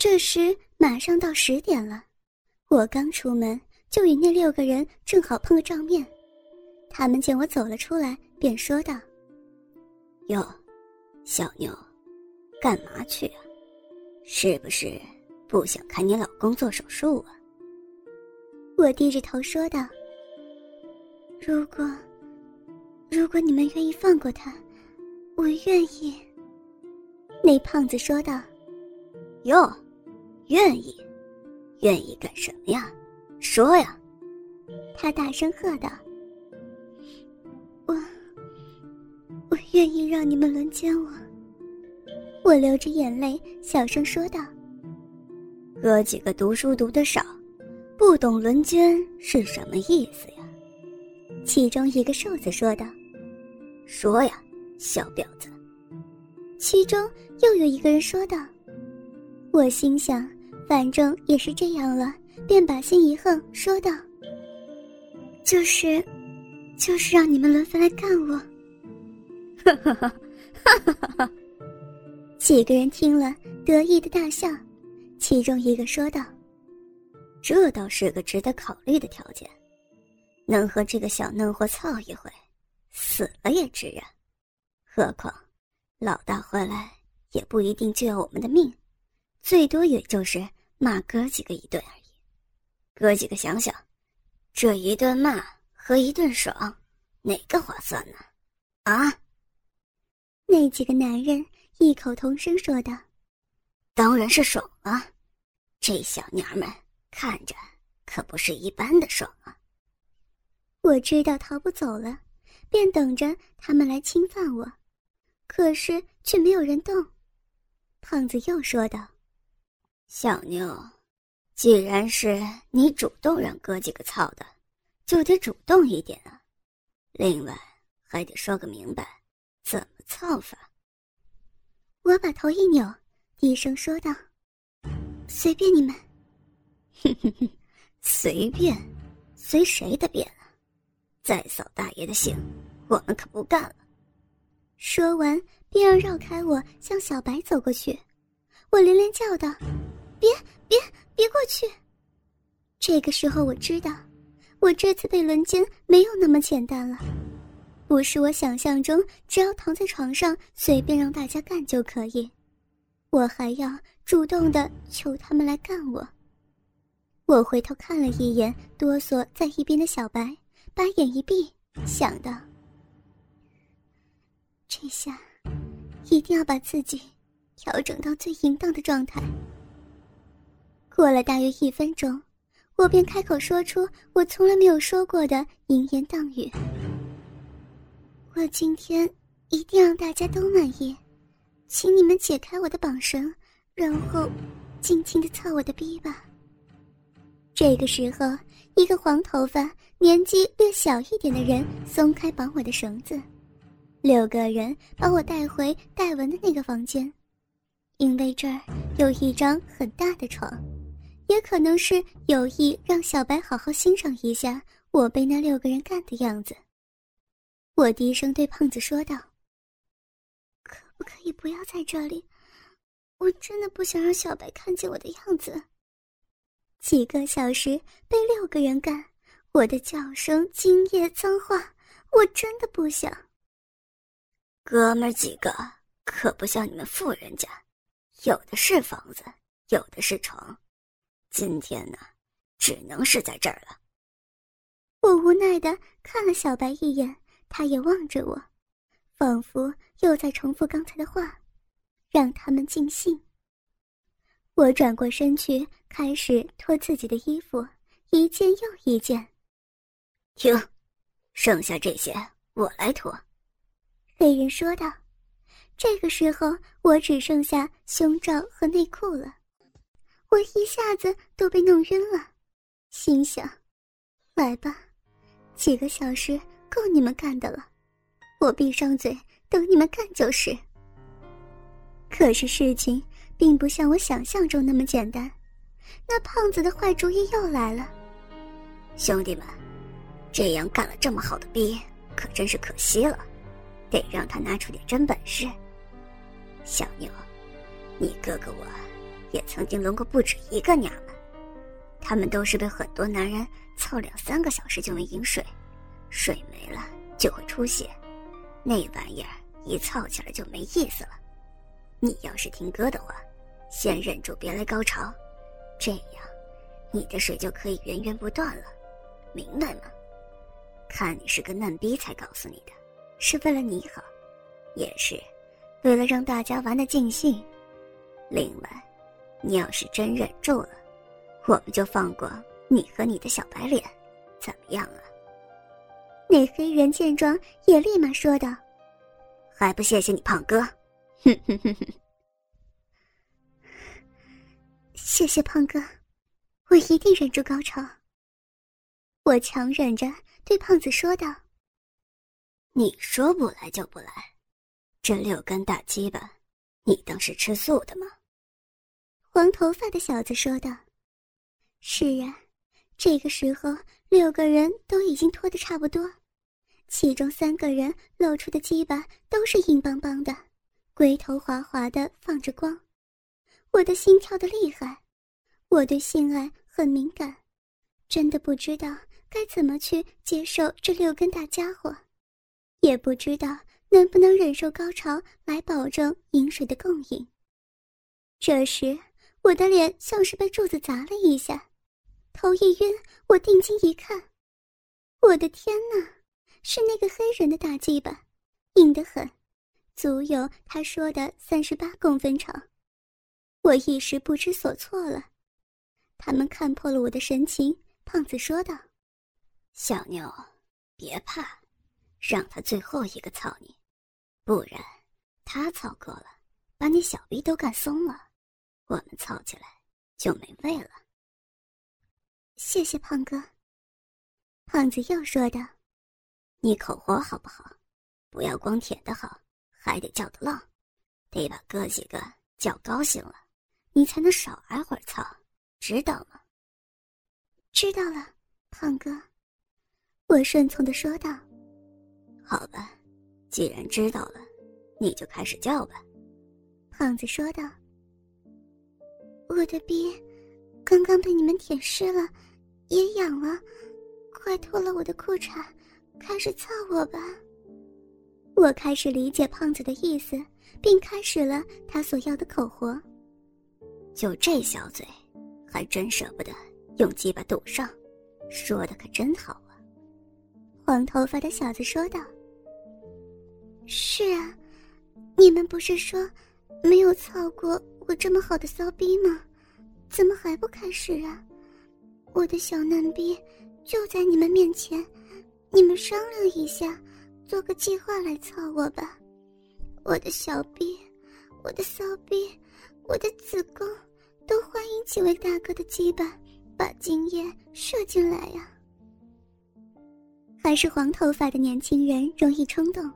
这时马上到十点了，我刚出门就与那六个人正好碰个照面。他们见我走了出来，便说道：“哟，小妞，干嘛去啊？是不是不想看你老公做手术啊？”我低着头说道：“如果，如果你们愿意放过他，我愿意。”那胖子说道：“哟。”愿意，愿意干什么呀？说呀！他大声喝道：“我，我愿意让你们轮奸我。”我流着眼泪，小声说道：“哥几个读书读得少，不懂轮奸是什么意思呀？”其中一个瘦子说道：“说呀，小婊子。”其中又有一个人说道：“我心想。”反正也是这样了，便把心一横，说道：“就是，就是让你们轮番来干我。”哈哈哈，哈哈哈！几个人听了，得意的大笑。其中一个说道：“这倒是个值得考虑的条件，能和这个小嫩货操一回，死了也值啊。何况，老大回来也不一定就要我们的命，最多也就是……”骂哥几个一顿而已，哥几个想想，这一顿骂和一顿爽，哪个划算呢？啊！那几个男人异口同声说道：“当然是爽啊！这小娘们看着可不是一般的爽啊！”我知道逃不走了，便等着他们来侵犯我，可是却没有人动。胖子又说道。小妞，既然是你主动让哥几个操的，就得主动一点啊。另外，还得说个明白，怎么操法。我把头一扭，低声说道：“随便你们。”哼哼哼，随便，随谁的便啊？再扫大爷的兴，我们可不干了。说完，便要绕开我，向小白走过去。我连连叫道。别别别过去！这个时候我知道，我这次被轮奸没有那么简单了，不是我想象中只要躺在床上随便让大家干就可以，我还要主动的求他们来干我。我回头看了一眼哆嗦在一边的小白，把眼一闭，想到：这下一定要把自己调整到最淫荡的状态。过了大约一分钟，我便开口说出我从来没有说过的淫言荡语。我今天一定让大家都满意，请你们解开我的绑绳，然后尽情的操我的逼吧。这个时候，一个黄头发、年纪略小一点的人松开绑我的绳子，六个人把我带回戴文的那个房间，因为这儿有一张很大的床。也可能是有意让小白好好欣赏一下我被那六个人干的样子。我低声对胖子说道：“可不可以不要在这里？我真的不想让小白看见我的样子。几个小时被六个人干，我的叫声、精液、脏话，我真的不想。哥们几个可不像你们富人家，有的是房子，有的是床。”今天呢，只能是在这儿了。我无奈的看了小白一眼，他也望着我，仿佛又在重复刚才的话，让他们尽兴。我转过身去，开始脱自己的衣服，一件又一件。停，剩下这些我来脱。黑人说道。这个时候，我只剩下胸罩和内裤了。我一下子都被弄晕了，心想：“来吧，几个小时够你们干的了，我闭上嘴等你们干就是。”可是事情并不像我想象中那么简单，那胖子的坏主意又来了。兄弟们，这样干了这么好的逼，可真是可惜了，得让他拿出点真本事。小妞，你哥哥我。也曾经轮过不止一个娘们，他们都是被很多男人操两三个小时就能饮水，水没了就会出血，那玩意儿一操起来就没意思了。你要是听哥的话，先忍住别来高潮，这样你的水就可以源源不断了，明白吗？看你是个嫩逼才告诉你的，是为了你好，也是为了让大家玩的尽兴。另外，你要是真忍住了，我们就放过你和你的小白脸，怎么样啊？那黑人见状也立马说道：“还不谢谢你胖哥！”哼哼哼哼。谢谢胖哥，我一定忍住高潮。我强忍着对胖子说道：“你说不来就不来，这六根大鸡巴，你当是吃素的吗？”黄头发的小子说道：“是啊，这个时候六个人都已经脱得差不多，其中三个人露出的鸡巴都是硬邦邦的，龟头滑滑的放着光。我的心跳的厉害，我对性爱很敏感，真的不知道该怎么去接受这六根大家伙，也不知道能不能忍受高潮来保证饮水的供应。这时。”我的脸像是被柱子砸了一下，头一晕。我定睛一看，我的天哪，是那个黑人的大鸡巴，硬得很，足有他说的三十八公分长。我一时不知所措了。他们看破了我的神情，胖子说道：“小妞，别怕，让他最后一个操你，不然他操够了，把你小逼都干松了。”我们操起来就没味了。谢谢胖哥。胖子又说道：“你口活好不好？不要光舔的好，还得叫的浪，得把哥几个叫高兴了，你才能少挨会儿操，知道吗？”知道了，胖哥。我顺从的说道：“好吧，既然知道了，你就开始叫吧。”胖子说道。我的逼刚刚被你们舔湿了，也痒了，快脱了我的裤衩，开始操我吧。我开始理解胖子的意思，并开始了他所要的口活。就这小嘴，还真舍不得用鸡巴堵上，说的可真好啊。黄头发的小子说道：“是啊，你们不是说没有操过？”我这么好的骚逼吗？怎么还不开始啊？我的小嫩逼就在你们面前，你们商量一下，做个计划来操我吧。我的小逼，我的骚逼，我的子宫，都欢迎几位大哥的鸡巴把精液射进来呀。还是黄头发的年轻人容易冲动，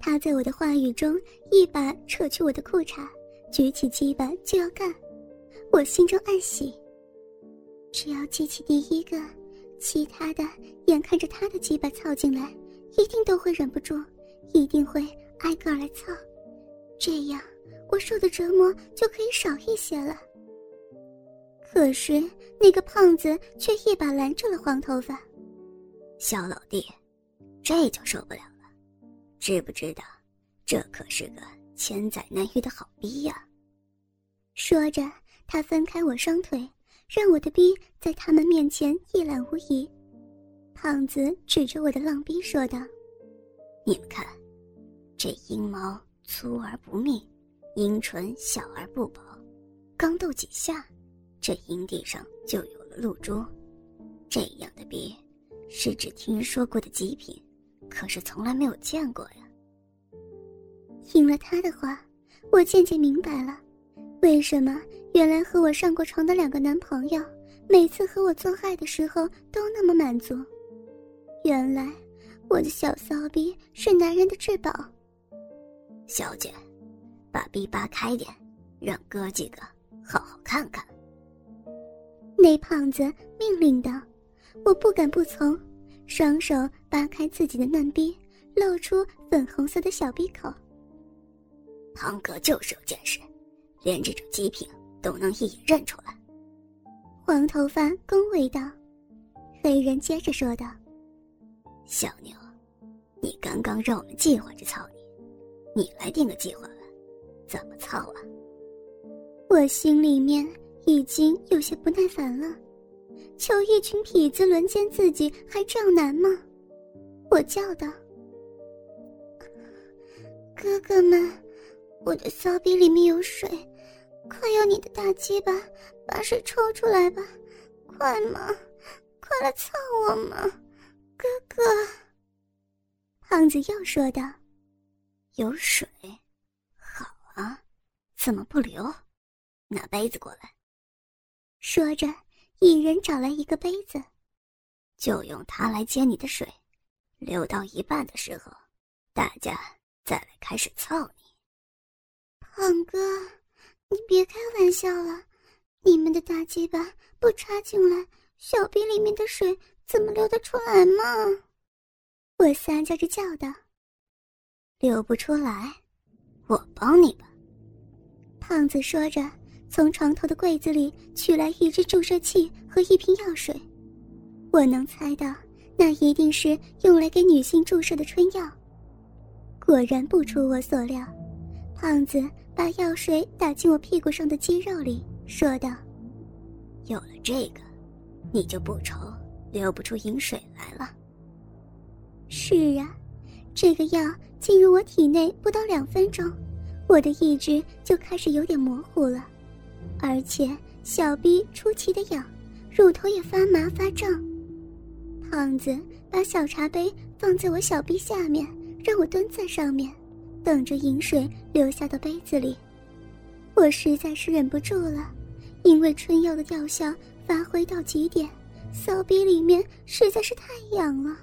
他在我的话语中一把扯去我的裤衩。举起鸡巴就要干，我心中暗喜。只要记起第一个，其他的眼看着他的鸡巴操进来，一定都会忍不住，一定会挨个来操，这样我受的折磨就可以少一些了。可是那个胖子却一把拦住了黄头发，小老弟，这就受不了，知不知道？这可是个。千载难遇的好逼呀！说着，他分开我双腿，让我的逼在他们面前一览无遗。胖子指着我的浪逼说道：“你们看，这阴毛粗而不密，阴唇小而不薄，刚斗几下，这阴蒂上就有了露珠。这样的逼，是只听说过的极品，可是从来没有见过呀。”听了他的话，我渐渐明白了，为什么原来和我上过床的两个男朋友，每次和我做爱的时候都那么满足。原来我的小骚逼是男人的至宝。小姐，把逼扒开点，让哥几个好好看看。那胖子命令道：“我不敢不从，双手扒开自己的嫩逼，露出粉红色的小逼口。”堂哥就是有见识，连这种极品都能一眼认出来。黄头发恭维道。黑人接着说道：“小妞，你刚刚让我们计划着操你，你来定个计划吧，怎么操啊？”我心里面已经有些不耐烦了，求一群痞子轮奸自己还这样难吗？我叫道：“哥哥们，我的骚逼里面有水，快用你的大鸡巴把水抽出来吧，快嘛！”快来操我嘛，哥哥！胖子又说道：“有水，好啊，怎么不流？拿杯子过来。”说着，一人找来一个杯子，就用它来接你的水。流到一半的时候，大家再来开始操你。胖哥，你别开玩笑了，你们的大鸡巴不插进来。小臂里面的水怎么流得出来嘛？我撒娇着叫道：“流不出来，我帮你吧。”胖子说着，从床头的柜子里取来一支注射器和一瓶药水。我能猜到，那一定是用来给女性注射的春药。果然不出我所料，胖子把药水打进我屁股上的肌肉里，说道：“有了这个。”你就不愁流不出饮水来了。是啊，这个药进入我体内不到两分钟，我的意志就开始有点模糊了，而且小臂出奇的痒，乳头也发麻发胀。胖子把小茶杯放在我小臂下面，让我蹲在上面，等着饮水流下到杯子里。我实在是忍不住了，因为春药的药效。发挥到极点，骚逼里面实在是太痒了。